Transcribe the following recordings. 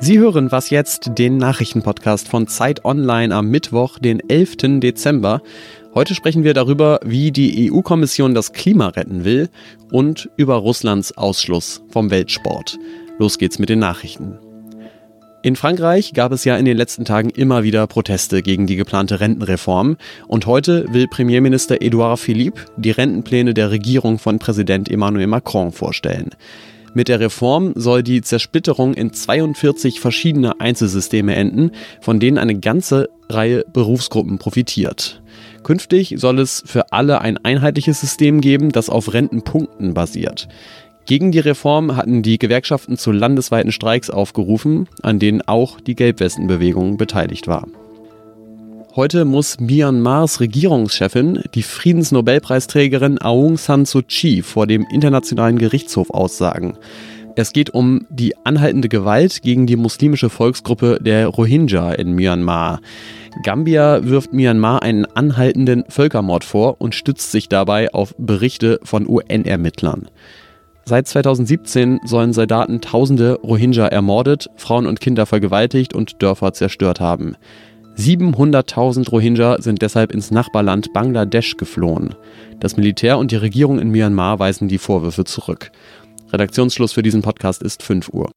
Sie hören was jetzt, den Nachrichtenpodcast von Zeit Online am Mittwoch, den 11. Dezember. Heute sprechen wir darüber, wie die EU-Kommission das Klima retten will und über Russlands Ausschluss vom Weltsport. Los geht's mit den Nachrichten. In Frankreich gab es ja in den letzten Tagen immer wieder Proteste gegen die geplante Rentenreform und heute will Premierminister Edouard Philippe die Rentenpläne der Regierung von Präsident Emmanuel Macron vorstellen. Mit der Reform soll die Zersplitterung in 42 verschiedene Einzelsysteme enden, von denen eine ganze Reihe Berufsgruppen profitiert. Künftig soll es für alle ein einheitliches System geben, das auf Rentenpunkten basiert. Gegen die Reform hatten die Gewerkschaften zu landesweiten Streiks aufgerufen, an denen auch die Gelbwestenbewegung beteiligt war. Heute muss Myanmars Regierungschefin, die Friedensnobelpreisträgerin Aung San Suu Kyi, vor dem Internationalen Gerichtshof aussagen. Es geht um die anhaltende Gewalt gegen die muslimische Volksgruppe der Rohingya in Myanmar. Gambia wirft Myanmar einen anhaltenden Völkermord vor und stützt sich dabei auf Berichte von UN-Ermittlern. Seit 2017 sollen Soldaten tausende Rohingya ermordet, Frauen und Kinder vergewaltigt und Dörfer zerstört haben. 700.000 Rohingya sind deshalb ins Nachbarland Bangladesch geflohen. Das Militär und die Regierung in Myanmar weisen die Vorwürfe zurück. Redaktionsschluss für diesen Podcast ist 5 Uhr.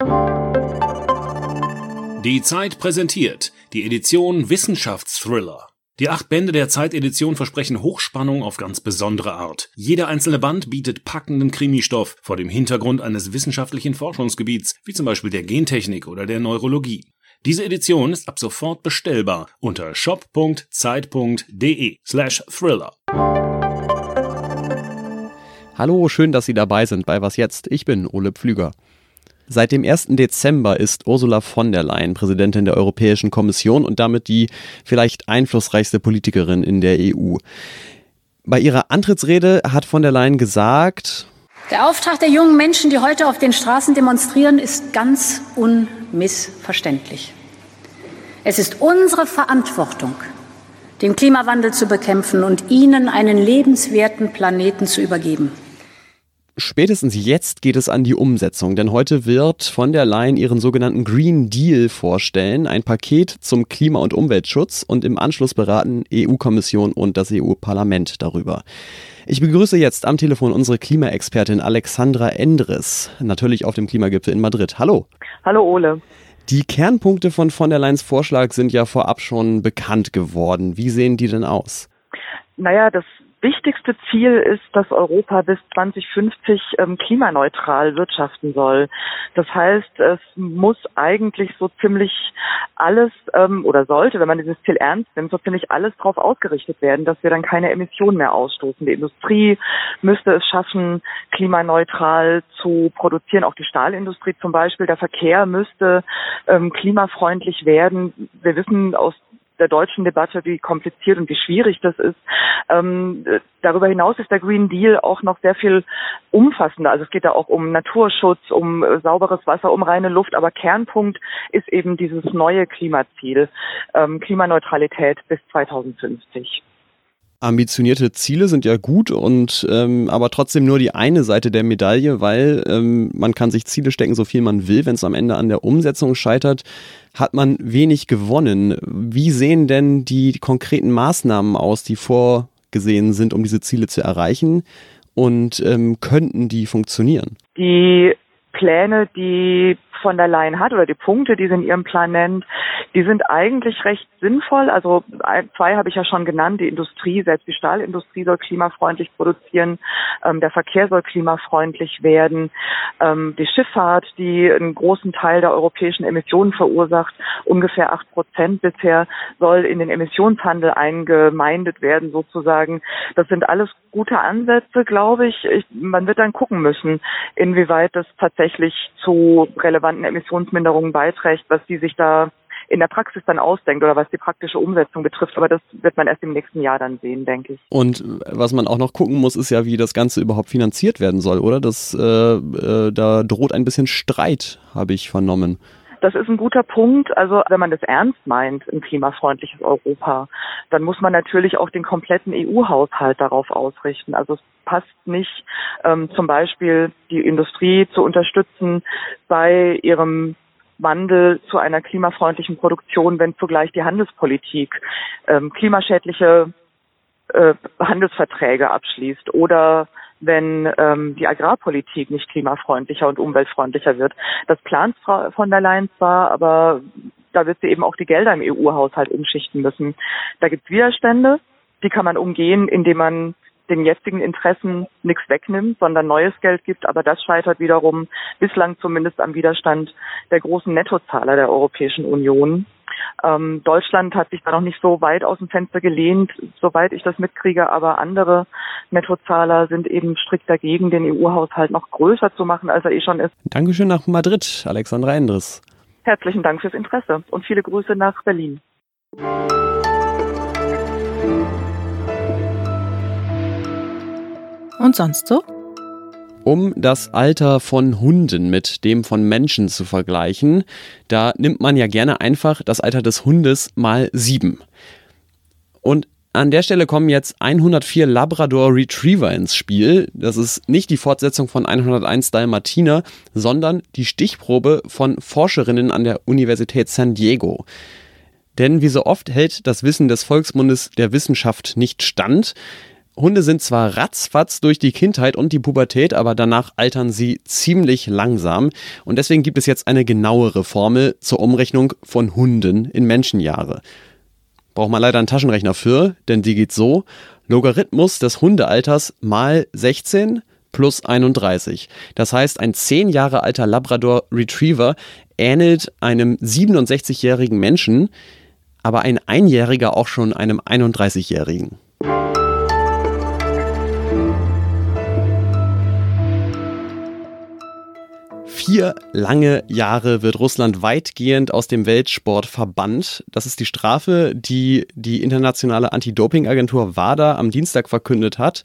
Die Zeit präsentiert die Edition Wissenschaftsthriller. Die acht Bände der Zeitedition versprechen Hochspannung auf ganz besondere Art. Jeder einzelne Band bietet packenden Krimistoff vor dem Hintergrund eines wissenschaftlichen Forschungsgebiets, wie zum Beispiel der Gentechnik oder der Neurologie. Diese Edition ist ab sofort bestellbar unter shop.zeit.de slash thriller. Hallo, schön, dass Sie dabei sind bei Was Jetzt. Ich bin Ole Pflüger. Seit dem 1. Dezember ist Ursula von der Leyen Präsidentin der Europäischen Kommission und damit die vielleicht einflussreichste Politikerin in der EU. Bei ihrer Antrittsrede hat von der Leyen gesagt, der Auftrag der jungen Menschen, die heute auf den Straßen demonstrieren, ist ganz unmissverständlich. Es ist unsere Verantwortung, den Klimawandel zu bekämpfen und ihnen einen lebenswerten Planeten zu übergeben. Spätestens jetzt geht es an die Umsetzung, denn heute wird von der Leyen ihren sogenannten Green Deal vorstellen, ein Paket zum Klima- und Umweltschutz und im Anschluss beraten EU-Kommission und das EU-Parlament darüber. Ich begrüße jetzt am Telefon unsere Klimaexpertin Alexandra Endres, natürlich auf dem Klimagipfel in Madrid. Hallo. Hallo Ole. Die Kernpunkte von von der Leyen's Vorschlag sind ja vorab schon bekannt geworden. Wie sehen die denn aus? Naja, das wichtigste Ziel ist, dass Europa bis 2050 ähm, klimaneutral wirtschaften soll. Das heißt, es muss eigentlich so ziemlich alles ähm, oder sollte, wenn man dieses Ziel ernst nimmt, so ziemlich alles darauf ausgerichtet werden, dass wir dann keine Emissionen mehr ausstoßen. Die Industrie müsste es schaffen, klimaneutral zu produzieren, auch die Stahlindustrie zum Beispiel. Der Verkehr müsste ähm, klimafreundlich werden. Wir wissen aus der deutschen Debatte, wie kompliziert und wie schwierig das ist. Ähm, darüber hinaus ist der Green Deal auch noch sehr viel umfassender. Also es geht da auch um Naturschutz, um äh, sauberes Wasser, um reine Luft. Aber Kernpunkt ist eben dieses neue Klimaziel, ähm, Klimaneutralität bis 2050 ambitionierte Ziele sind ja gut und ähm, aber trotzdem nur die eine Seite der Medaille, weil ähm, man kann sich Ziele stecken, so viel man will. Wenn es am Ende an der Umsetzung scheitert, hat man wenig gewonnen. Wie sehen denn die konkreten Maßnahmen aus, die vorgesehen sind, um diese Ziele zu erreichen? Und ähm, könnten die funktionieren? Die Pläne, die von der Leyen hat oder die Punkte, die sie in ihrem Plan nennt, die sind eigentlich recht sinnvoll. Also zwei habe ich ja schon genannt. Die Industrie, selbst die Stahlindustrie soll klimafreundlich produzieren. Ähm, der Verkehr soll klimafreundlich werden. Ähm, die Schifffahrt, die einen großen Teil der europäischen Emissionen verursacht, ungefähr acht Prozent bisher, soll in den Emissionshandel eingemeindet werden sozusagen. Das sind alles gute Ansätze, glaube ich. ich man wird dann gucken müssen, inwieweit das tatsächlich zu relevanten Emissionsminderungen beiträgt, was die sich da in der Praxis dann ausdenkt oder was die praktische Umsetzung betrifft. Aber das wird man erst im nächsten Jahr dann sehen, denke ich. Und was man auch noch gucken muss, ist ja, wie das Ganze überhaupt finanziert werden soll, oder? Das, äh, äh, da droht ein bisschen Streit, habe ich vernommen. Das ist ein guter Punkt. Also wenn man das ernst meint, ein klimafreundliches Europa, dann muss man natürlich auch den kompletten EU-Haushalt darauf ausrichten. Also es passt nicht, ähm, zum Beispiel die Industrie zu unterstützen bei ihrem Wandel zu einer klimafreundlichen Produktion, wenn zugleich die Handelspolitik ähm, klimaschädliche äh, Handelsverträge abschließt oder wenn ähm, die Agrarpolitik nicht klimafreundlicher und umweltfreundlicher wird. Das plant Frau von der Leyen zwar, aber da wird sie eben auch die Gelder im EU-Haushalt umschichten müssen. Da gibt es Widerstände, die kann man umgehen, indem man den jetzigen Interessen nichts wegnimmt, sondern neues Geld gibt. Aber das scheitert wiederum bislang zumindest am Widerstand der großen Nettozahler der Europäischen Union. Ähm, Deutschland hat sich da noch nicht so weit aus dem Fenster gelehnt, soweit ich das mitkriege, aber andere Nettozahler sind eben strikt dagegen, den EU-Haushalt noch größer zu machen, als er eh schon ist. Dankeschön nach Madrid, Alexandra Endres. Herzlichen Dank fürs Interesse und viele Grüße nach Berlin. Und sonst so? Um das Alter von Hunden mit dem von Menschen zu vergleichen. Da nimmt man ja gerne einfach das Alter des Hundes mal sieben. Und an der Stelle kommen jetzt 104 Labrador Retriever ins Spiel. Das ist nicht die Fortsetzung von 101 Dalmatiner, sondern die Stichprobe von Forscherinnen an der Universität San Diego. Denn wie so oft hält das Wissen des Volksmundes der Wissenschaft nicht stand. Hunde sind zwar ratzfatz durch die Kindheit und die Pubertät, aber danach altern sie ziemlich langsam. Und deswegen gibt es jetzt eine genauere Formel zur Umrechnung von Hunden in Menschenjahre. Braucht man leider einen Taschenrechner für, denn die geht so. Logarithmus des Hundealters mal 16 plus 31. Das heißt, ein 10 Jahre alter Labrador Retriever ähnelt einem 67-jährigen Menschen, aber ein Einjähriger auch schon einem 31-jährigen. Vier lange Jahre wird Russland weitgehend aus dem Weltsport verbannt. Das ist die Strafe, die die internationale Anti-Doping-Agentur WADA am Dienstag verkündet hat.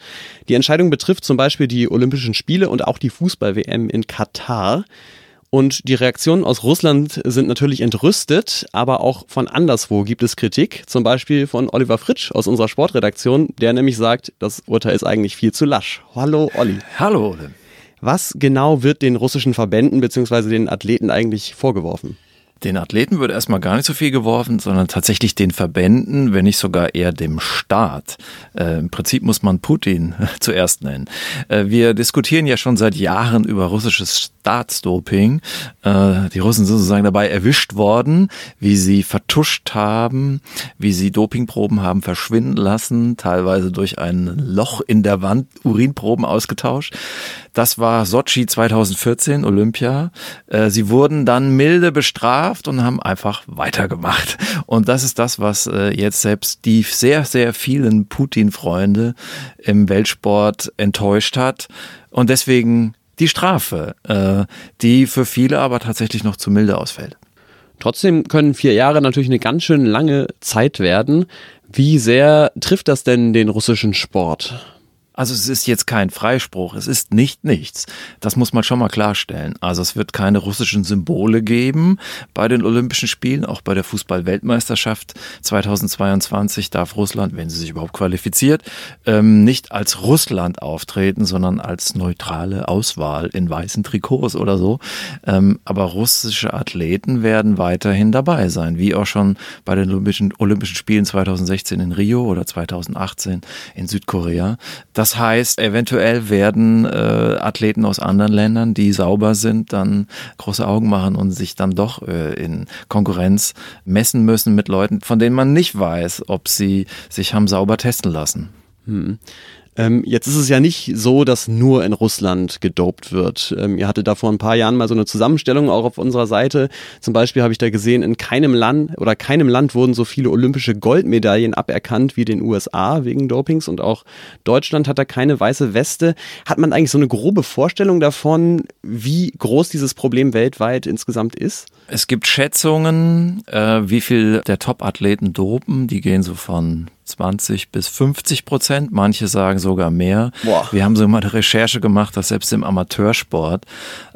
Die Entscheidung betrifft zum Beispiel die Olympischen Spiele und auch die Fußball-WM in Katar. Und die Reaktionen aus Russland sind natürlich entrüstet, aber auch von anderswo gibt es Kritik, zum Beispiel von Oliver Fritsch aus unserer Sportredaktion, der nämlich sagt, das Urteil ist eigentlich viel zu lasch. Hallo Olli. Hallo. Was genau wird den russischen Verbänden bzw. den Athleten eigentlich vorgeworfen? Den Athleten wird erstmal gar nicht so viel geworfen, sondern tatsächlich den Verbänden, wenn nicht sogar eher dem Staat. Äh, Im Prinzip muss man Putin zuerst nennen. Äh, wir diskutieren ja schon seit Jahren über russisches Staatsdoping. Äh, die Russen sind sozusagen dabei erwischt worden, wie sie vertuscht haben, wie sie Dopingproben haben verschwinden lassen, teilweise durch ein Loch in der Wand Urinproben ausgetauscht. Das war Sochi 2014, Olympia. Äh, sie wurden dann milde bestraft und haben einfach weitergemacht. Und das ist das, was äh, jetzt selbst die sehr, sehr vielen Putin-Freunde im Weltsport enttäuscht hat. Und deswegen die Strafe, äh, die für viele aber tatsächlich noch zu milde ausfällt. Trotzdem können vier Jahre natürlich eine ganz schön lange Zeit werden. Wie sehr trifft das denn den russischen Sport? Also es ist jetzt kein Freispruch, es ist nicht nichts. Das muss man schon mal klarstellen. Also es wird keine russischen Symbole geben bei den Olympischen Spielen, auch bei der Fußball-Weltmeisterschaft 2022 darf Russland, wenn sie sich überhaupt qualifiziert, ähm, nicht als Russland auftreten, sondern als neutrale Auswahl in weißen Trikots oder so. Ähm, aber russische Athleten werden weiterhin dabei sein, wie auch schon bei den Olympischen, Olympischen Spielen 2016 in Rio oder 2018 in Südkorea. Das heißt, eventuell werden äh, Athleten aus anderen Ländern, die sauber sind, dann große Augen machen und sich dann doch äh, in Konkurrenz messen müssen mit Leuten, von denen man nicht weiß, ob sie sich haben sauber testen lassen. Hm. Ähm, jetzt ist es ja nicht so, dass nur in Russland gedopt wird. Ähm, ihr hattet da vor ein paar Jahren mal so eine Zusammenstellung auch auf unserer Seite. Zum Beispiel habe ich da gesehen, in keinem Land oder keinem Land wurden so viele olympische Goldmedaillen aberkannt wie den USA wegen Dopings und auch Deutschland hat da keine weiße Weste. Hat man eigentlich so eine grobe Vorstellung davon, wie groß dieses Problem weltweit insgesamt ist? Es gibt Schätzungen, äh, wie viel der Top-Athleten dopen. Die gehen so von 20 bis 50 Prozent, manche sagen sogar mehr. Boah. Wir haben so mal eine Recherche gemacht, dass selbst im Amateursport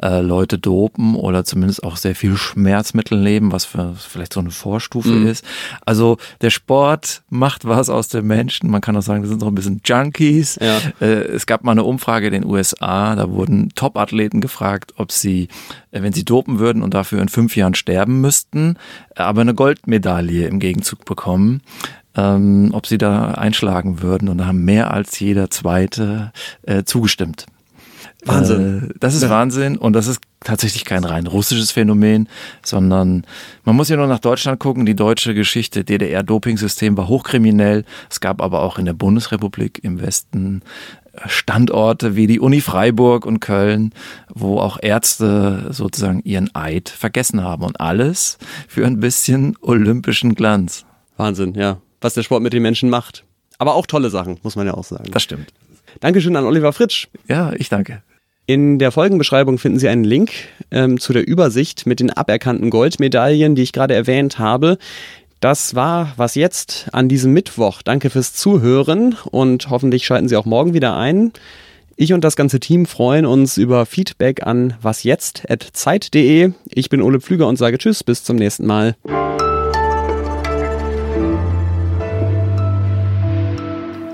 äh, Leute dopen oder zumindest auch sehr viel Schmerzmittel nehmen, was für, vielleicht so eine Vorstufe Mhm. ist. Also der Sport macht was aus den Menschen. Man kann auch sagen, das sind so ein bisschen Junkies. Ja. Äh, es gab mal eine Umfrage in den USA, da wurden Top-Athleten gefragt, ob sie, äh, wenn sie dopen würden und dafür in fünf Jahren sterben müssten, aber eine Goldmedaille im Gegenzug bekommen, ähm, ob sie da einschlagen würden. Und da haben mehr als jeder Zweite äh, zugestimmt. Wahnsinn. Äh, das ist Wahnsinn und das ist tatsächlich kein rein russisches Phänomen, sondern man muss ja nur nach Deutschland gucken. Die deutsche Geschichte, DDR-Dopingsystem war hochkriminell. Es gab aber auch in der Bundesrepublik im Westen äh, Standorte wie die Uni Freiburg und Köln, wo auch Ärzte sozusagen ihren Eid vergessen haben und alles für ein bisschen olympischen Glanz. Wahnsinn, ja. Was der Sport mit den Menschen macht. Aber auch tolle Sachen, muss man ja auch sagen. Das stimmt. Dankeschön an Oliver Fritsch. Ja, ich danke. In der Folgenbeschreibung finden Sie einen Link ähm, zu der Übersicht mit den aberkannten Goldmedaillen, die ich gerade erwähnt habe. Das war was jetzt an diesem Mittwoch. Danke fürs Zuhören und hoffentlich schalten Sie auch morgen wieder ein. Ich und das ganze Team freuen uns über Feedback an wasjetzt.zeit.de. Ich bin Ole Pflüger und sage Tschüss, bis zum nächsten Mal.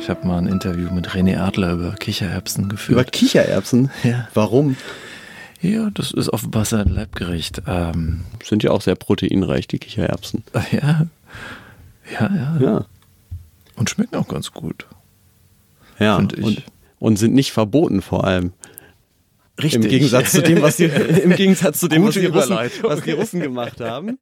Ich habe mal ein Interview mit René Adler über Kichererbsen geführt. Kichererbsen? Ja. Warum? Ja, das ist offenbar sein Leibgericht. Ähm, Sind ja auch sehr proteinreich, die Kichererbsen. ja. Ja, ja. Ja. Und schmecken auch ganz gut. Ja. Und, und sind nicht verboten vor allem. Richtig. Im Gegensatz zu dem, was die, im Gegensatz zu dem, was die, Russen, was die Russen gemacht haben.